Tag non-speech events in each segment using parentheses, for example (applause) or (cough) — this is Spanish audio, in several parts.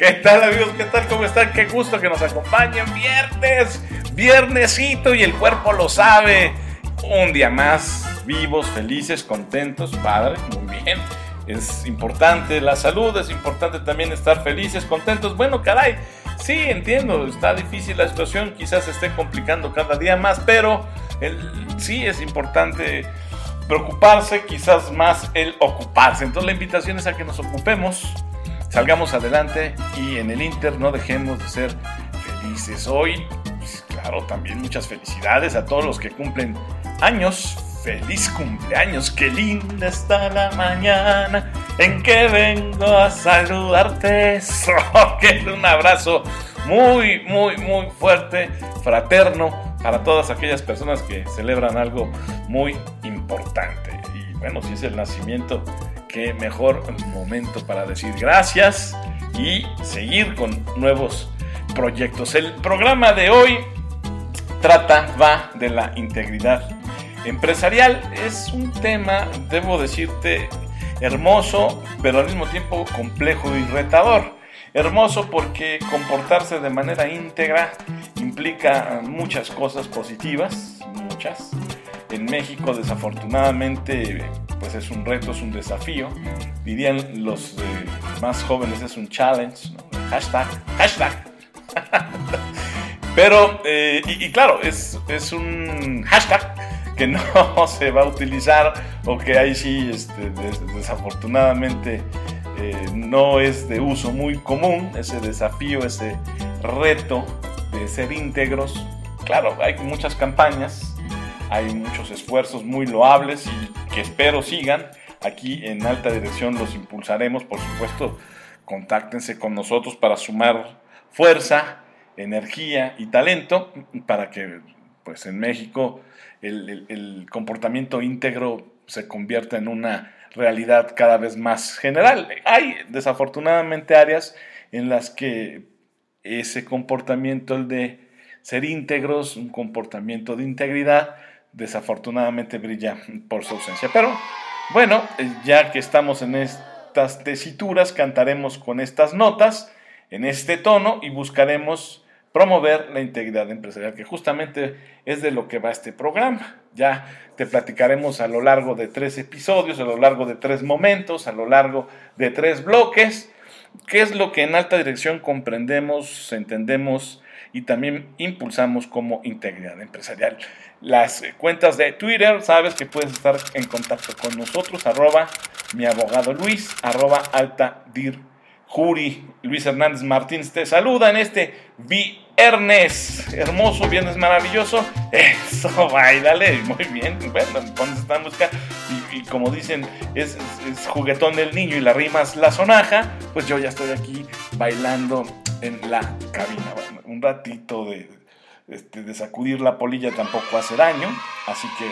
¿Qué tal amigos? ¿Qué tal? ¿Cómo están? Qué gusto que nos acompañen. Viernes, viernesito y el cuerpo lo sabe. Un día más, vivos, felices, contentos, padre, muy bien. Es importante la salud, es importante también estar felices, contentos. Bueno, caray, sí, entiendo, está difícil la situación, quizás se esté complicando cada día más, pero sí es importante preocuparse, quizás más el ocuparse. Entonces la invitación es a que nos ocupemos, salgamos adelante y en el Inter no dejemos de ser felices. Hoy, pues, claro, también muchas felicidades a todos los que cumplen años. Feliz cumpleaños, qué linda está la mañana en que vengo a saludarte. (laughs) Un abrazo muy, muy, muy fuerte, fraterno para todas aquellas personas que celebran algo muy importante. Y bueno, si es el nacimiento, qué mejor momento para decir gracias y seguir con nuevos proyectos. El programa de hoy trata, va de la integridad empresarial. Es un tema, debo decirte, hermoso, pero al mismo tiempo complejo y retador. Hermoso porque comportarse de manera íntegra implica muchas cosas positivas, muchas. En México desafortunadamente pues es un reto, es un desafío. Dirían los eh, más jóvenes es un challenge, hashtag, hashtag. (laughs) Pero, eh, y, claro, es, es, un hashtag que no (laughs) se va a utilizar o que ahí sí este, desafortunadamente eh, no es de uso muy común, ese desafío, ese reto de ser íntegros. Claro, hay muchas campañas, hay muchos esfuerzos muy loables y que espero sigan. Aquí en alta dirección los impulsaremos, por supuesto, contáctense con nosotros para sumar fuerza, energía y talento para que pues en México el comportamiento íntegro se convierta en una realidad cada vez más general. Hay desafortunadamente áreas en las que ese comportamiento, el de ser íntegros, un comportamiento de integridad, desafortunadamente brilla por su ausencia. Pero bueno, ya que estamos en estas tesituras, cantaremos con estas notas, en este tono y buscaremos promover la integridad empresarial, que justamente es de lo que va este programa. Ya te platicaremos a lo largo de tres episodios, a lo largo de tres momentos, a lo largo de tres bloques, qué es lo que en alta dirección comprendemos, entendemos y también impulsamos como integridad empresarial. Las cuentas de Twitter, sabes que puedes estar en contacto con nosotros, arroba mi abogado Luis, arroba alta dir Juri, Luis Hernández Martínez te saluda en este viernes, hermoso, viernes maravilloso. (laughs) Eso, bailale, muy bien. Bueno, cuando están buscando, y, como dicen, es, juguetón del niño y la rima es la sonaja, pues yo ya estoy aquí bailando en la cabina. un ratito de, este, de sacudir la polilla tampoco hace daño, así que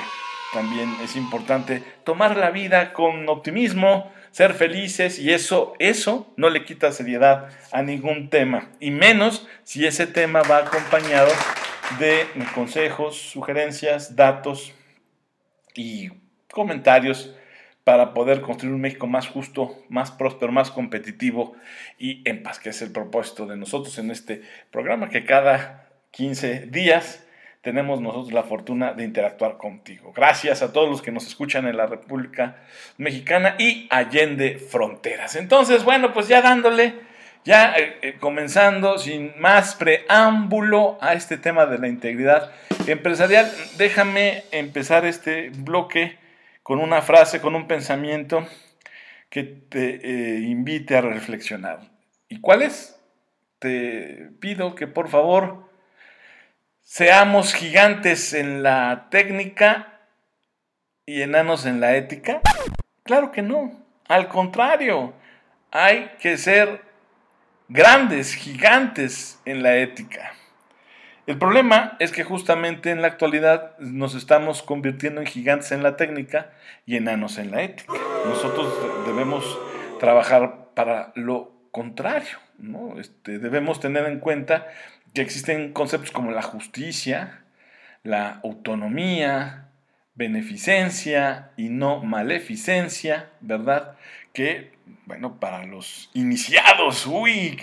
también es importante tomar la vida con optimismo ser felices y eso, eso no le quita seriedad a ningún tema, y menos si ese tema va acompañado de consejos, sugerencias, datos y comentarios para poder construir un México más justo, más próspero, más competitivo y en paz, que es el propósito de nosotros en este programa que cada 15 días tenemos nosotros la fortuna de interactuar contigo. Gracias a todos los que nos escuchan en la República Mexicana y allende fronteras. Entonces, bueno, pues ya dándole, ya eh, eh, comenzando sin más preámbulo a este tema de la integridad empresarial, déjame empezar este bloque con una frase, con un pensamiento que te eh, invite a reflexionar. ¿Y cuál es? Te pido que por favor seamos gigantes en la técnica y enanos en la ética? Claro que no. Al contrario, hay que ser grandes, gigantes en la ética. El problema es que justamente en la actualidad nos estamos convirtiendo en gigantes en la técnica y enanos en la ética. Nosotros debemos trabajar para lo contrario. ¿no? Este, debemos tener en cuenta que existen conceptos como la justicia, la autonomía, beneficencia y no maleficencia, ¿verdad? Que bueno, para los iniciados, uy,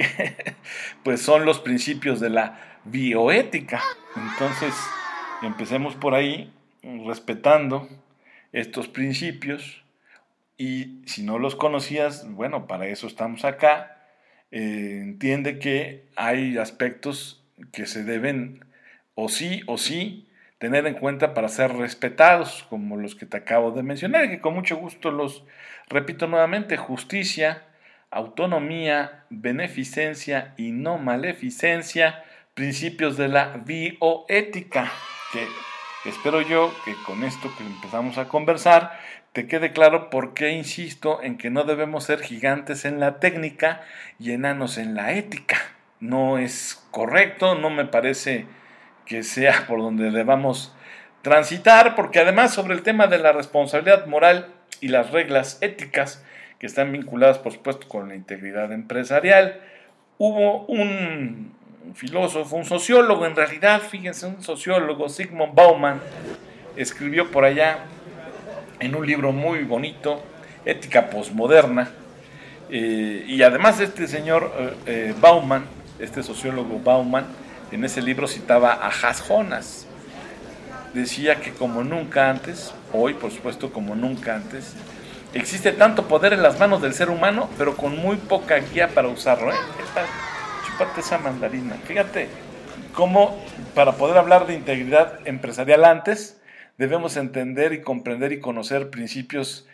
(laughs) pues son los principios de la bioética. Entonces, empecemos por ahí, respetando estos principios. Y si no los conocías, bueno, para eso estamos acá. Eh, entiende que hay aspectos que se deben o sí o sí tener en cuenta para ser respetados, como los que te acabo de mencionar, que con mucho gusto los repito nuevamente, justicia, autonomía, beneficencia y no maleficencia, principios de la bioética, que espero yo que con esto que empezamos a conversar te quede claro por qué insisto en que no debemos ser gigantes en la técnica y enanos en la ética. No es correcto, no me parece que sea (laughs) por donde debamos transitar, porque además sobre el tema de la responsabilidad moral y las reglas éticas que están vinculadas, por supuesto, con la integridad empresarial, hubo un filósofo, un sociólogo en realidad, fíjense, un sociólogo, Sigmund Bauman, escribió por allá en un libro muy bonito, Ética Postmoderna, eh, y además este señor eh, eh, Bauman, este sociólogo Bauman, en ese libro citaba a Has Jonas. Decía que como nunca antes, hoy por supuesto como nunca antes, existe tanto poder en las manos del ser humano, pero con muy poca guía para usarlo. ¿eh? chupate esa mandarina. Fíjate cómo para poder hablar de integridad empresarial antes, debemos entender y comprender y conocer principios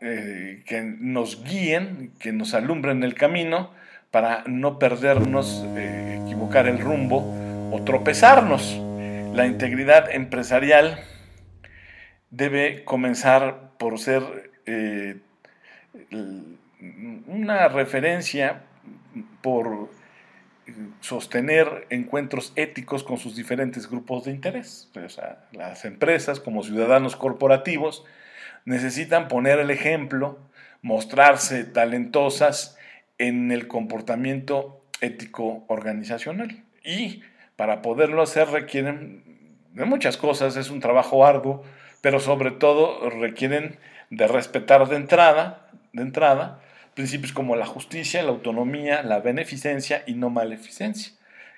eh, que nos guíen, que nos alumbren el camino, para no perdernos, eh, equivocar el rumbo o tropezarnos. La integridad empresarial debe comenzar por ser eh, una referencia por sostener encuentros éticos con sus diferentes grupos de interés. las empresas como ciudadanos corporativos necesitan poner el ejemplo, mostrarse talentosas en el comportamiento ético organizacional. Y para poderlo hacer requieren de muchas cosas, es un trabajo arduo, pero sobre todo requieren de respetar de entrada, de entrada principios como la justicia, la autonomía, la beneficencia y no maleficencia,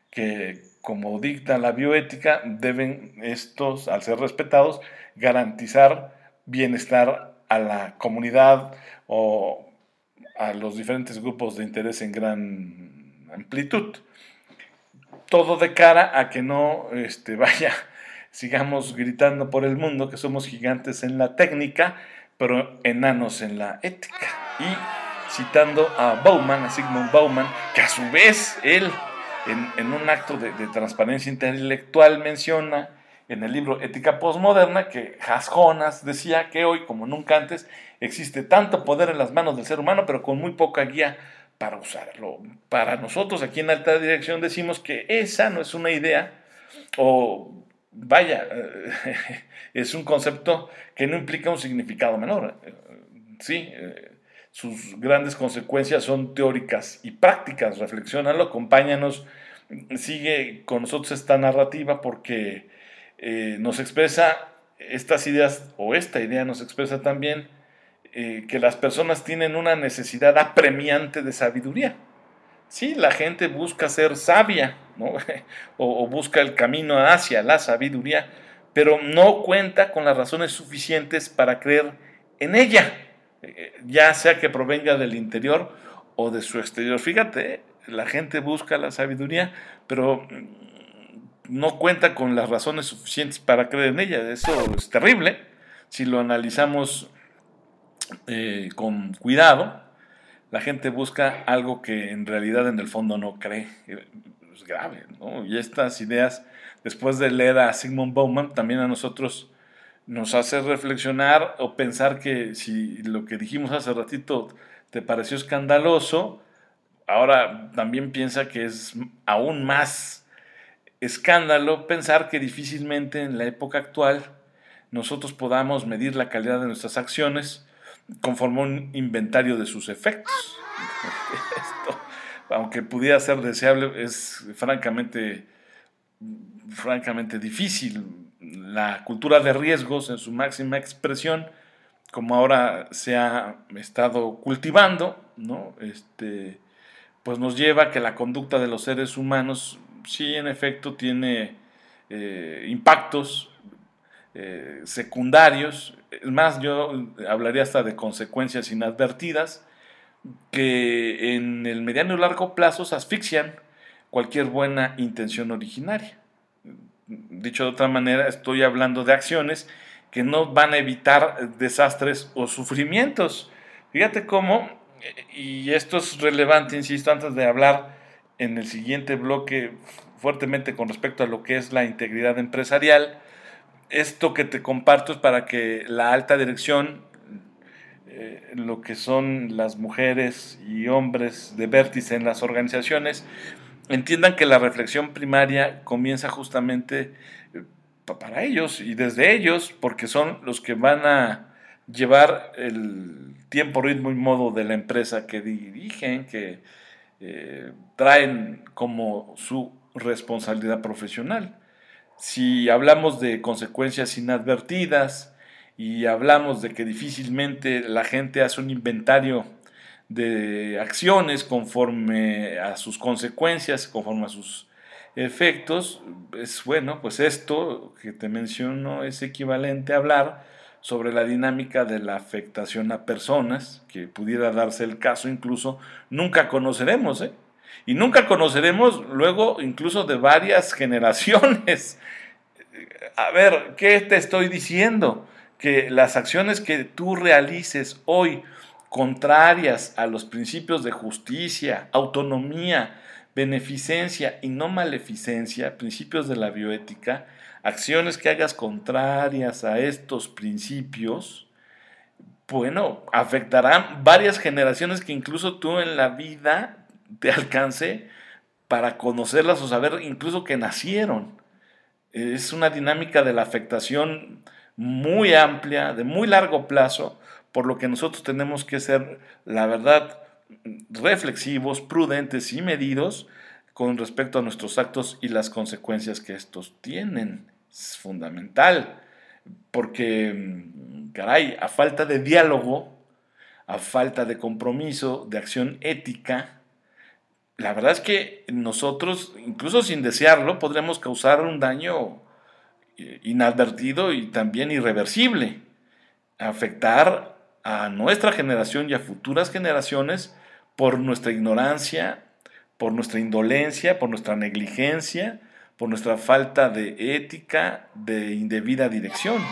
que como dicta la bioética, deben estos, al ser respetados, garantizar bienestar a la comunidad o a los diferentes grupos de interés en gran amplitud. Todo de cara a que no este, (laughs) vaya, sigamos gritando por el mundo que somos gigantes en la técnica, pero enanos en la ética. Y citando a Bauman, a Sigmund Bauman, que a su vez él, en, un acto de, de transparencia intelectual, menciona en el libro Ética Postmoderna que Has Jonas decía que hoy, como nunca antes, existe tanto poder en las manos del ser humano, pero con muy poca guía para usarlo. Para nosotros aquí en Alta Dirección decimos que esa no es una idea, o vaya, (laughs) es un concepto que no implica un significado menor. Sí, eh, sus grandes consecuencias son teóricas y prácticas. Reflexionalo, acompáñanos, sigue con nosotros esta narrativa porque eh, nos expresa estas ideas, o esta idea nos expresa también eh, que las personas tienen una necesidad apremiante de sabiduría. Sí, la gente busca ser sabia, (laughs) o, busca el camino hacia la sabiduría, pero no cuenta con las razones suficientes para creer en ella, ya sea que provenga del interior o de su exterior. Fíjate, la gente busca la sabiduría, pero no cuenta con las razones suficientes para creer en ella. Eso es terrible. Si lo analizamos eh, con cuidado, la gente busca algo que en realidad en el fondo no cree. Es grave, ¿no? Y estas ideas, después de leer a Sigmund Bauman, también a nosotros nos hace reflexionar o pensar que si lo que dijimos hace ratito te pareció escandaloso, ahora también piensa que es aún más escándalo pensar que difícilmente en la época actual nosotros podamos medir la calidad de nuestras acciones conforme un inventario de sus efectos. (laughs) Esto, aunque pudiera ser deseable, es francamente, francamente difícil. La cultura de riesgos en su máxima expresión como ahora se ha estado cultivando, ¿no? Este, pues nos lleva a que la conducta de los seres humanos sí en efecto tiene eh, impactos eh, secundarios, más, yo hablaría hasta de consecuencias inadvertidas que en el mediano y largo plazo asfixian cualquier buena intención originaria. Dicho de otra manera, estoy hablando de acciones que no van a evitar desastres o sufrimientos. Fíjate cómo, y esto es relevante, insisto, antes de hablar en el siguiente bloque fuertemente con respecto a lo que es la integridad empresarial, esto que te comparto es para que la alta dirección, eh, lo que son las mujeres y hombres de vértice en las organizaciones, entiendan que la reflexión primaria comienza justamente eh, para ellos y desde ellos, porque son los que van a llevar el tiempo, ritmo y modo de la empresa que dirigen, que eh, traen como su responsabilidad profesional. Si hablamos de consecuencias inadvertidas y hablamos de que difícilmente la gente hace un inventario de acciones conforme a sus consecuencias, conforme a sus efectos, es bueno, pues esto que te menciono es equivalente a hablar sobre la dinámica de la afectación a personas, que pudiera darse el caso incluso, nunca conoceremos, ¿eh? Y nunca conoceremos luego incluso de varias (laughs) generaciones. A ver, ¿qué te estoy diciendo? Que las acciones que tú realices hoy contrarias a los principios de justicia, autonomía, beneficencia y no maleficencia, principios de la bioética, acciones que hagas contrarias a estos principios, bueno, afectarán varias generaciones que incluso tú en la vida te alcance para conocerlas o saber incluso que nacieron. Es una dinámica de la afectación muy amplia, de muy largo plazo, por lo que nosotros tenemos que ser, la verdad, reflexivos, prudentes y medidos con respecto a nuestros actos y las consecuencias que estos tienen. Es fundamental, porque, caray, a falta de diálogo, a falta de compromiso, de acción ética, la verdad es que nosotros, incluso sin desearlo, podremos causar un daño eh, inadvertido y también irreversible, afectar a nuestra generación y a futuras generaciones por nuestra ignorancia, por nuestra indolencia, por nuestra negligencia, por nuestra falta de ética, de indebida dirección.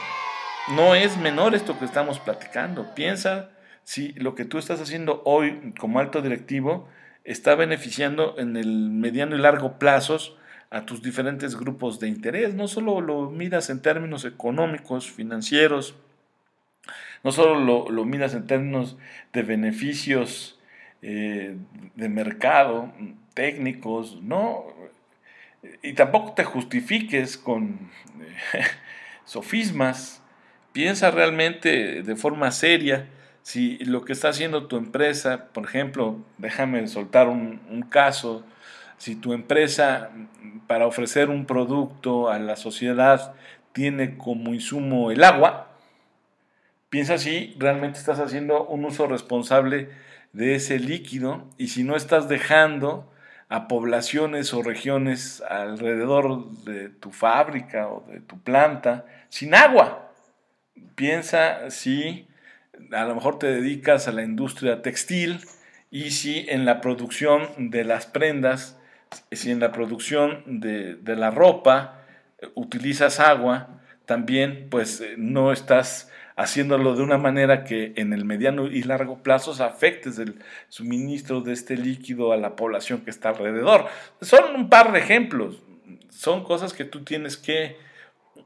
No es menor esto que estamos platicando. Piensa si lo que tú estás haciendo hoy como alto directivo está beneficiando en el mediano y largo plazos a tus diferentes grupos de interés. No solo lo miras en términos económicos, financieros, no solo lo, miras en términos de beneficios eh, de mercado, técnicos, no. Y tampoco te justifiques con eh, (laughs) sofismas. Piensa realmente de forma seria si lo que está haciendo tu empresa, por ejemplo, déjame soltar un, caso, si tu empresa para ofrecer un producto a la sociedad tiene como insumo el agua, piensa si realmente estás haciendo un uso responsable de ese líquido y si no estás dejando a poblaciones o regiones alrededor de tu fábrica o de tu planta sin agua. Piensa si a lo mejor te dedicas a la industria textil y si en la producción de las prendas, si en la producción de, la ropa utilizas agua, también pues no estás haciéndolo de una manera que en el mediano y largo plazo afectes el suministro de este líquido a la población que está alrededor. Son un par de ejemplos, son cosas que tú tienes que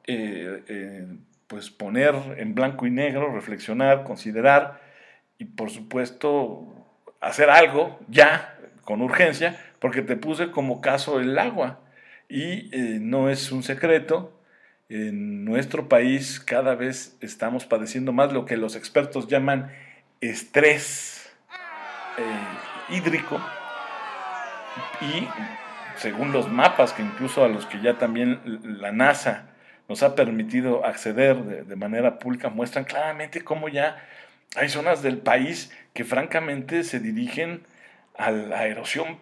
eh, pues poner en blanco y negro, reflexionar, considerar y por supuesto hacer algo ya con urgencia, porque te puse como caso el agua y eh, no es un secreto. En nuestro país cada vez estamos padeciendo más lo que los expertos llaman estrés eh, hídrico y según los mapas que incluso a los que ya también la NASA nos ha permitido acceder de, manera pública muestran claramente cómo ya hay zonas del país que francamente se dirigen a la erosión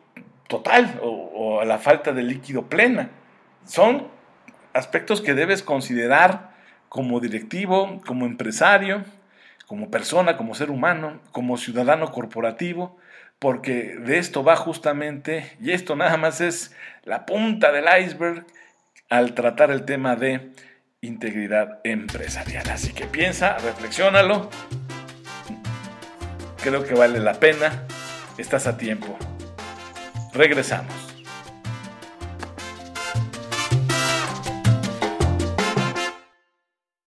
total o, a la falta de líquido plena. Son aspectos que debes considerar como directivo, como empresario, como persona, como ser humano, como ciudadano corporativo, porque de esto va justamente, y esto nada más es la punta del iceberg al tratar el tema de integridad empresarial. Así que piensa, reflexiónalo. Creo que vale la pena. Estás a tiempo. Regresamos.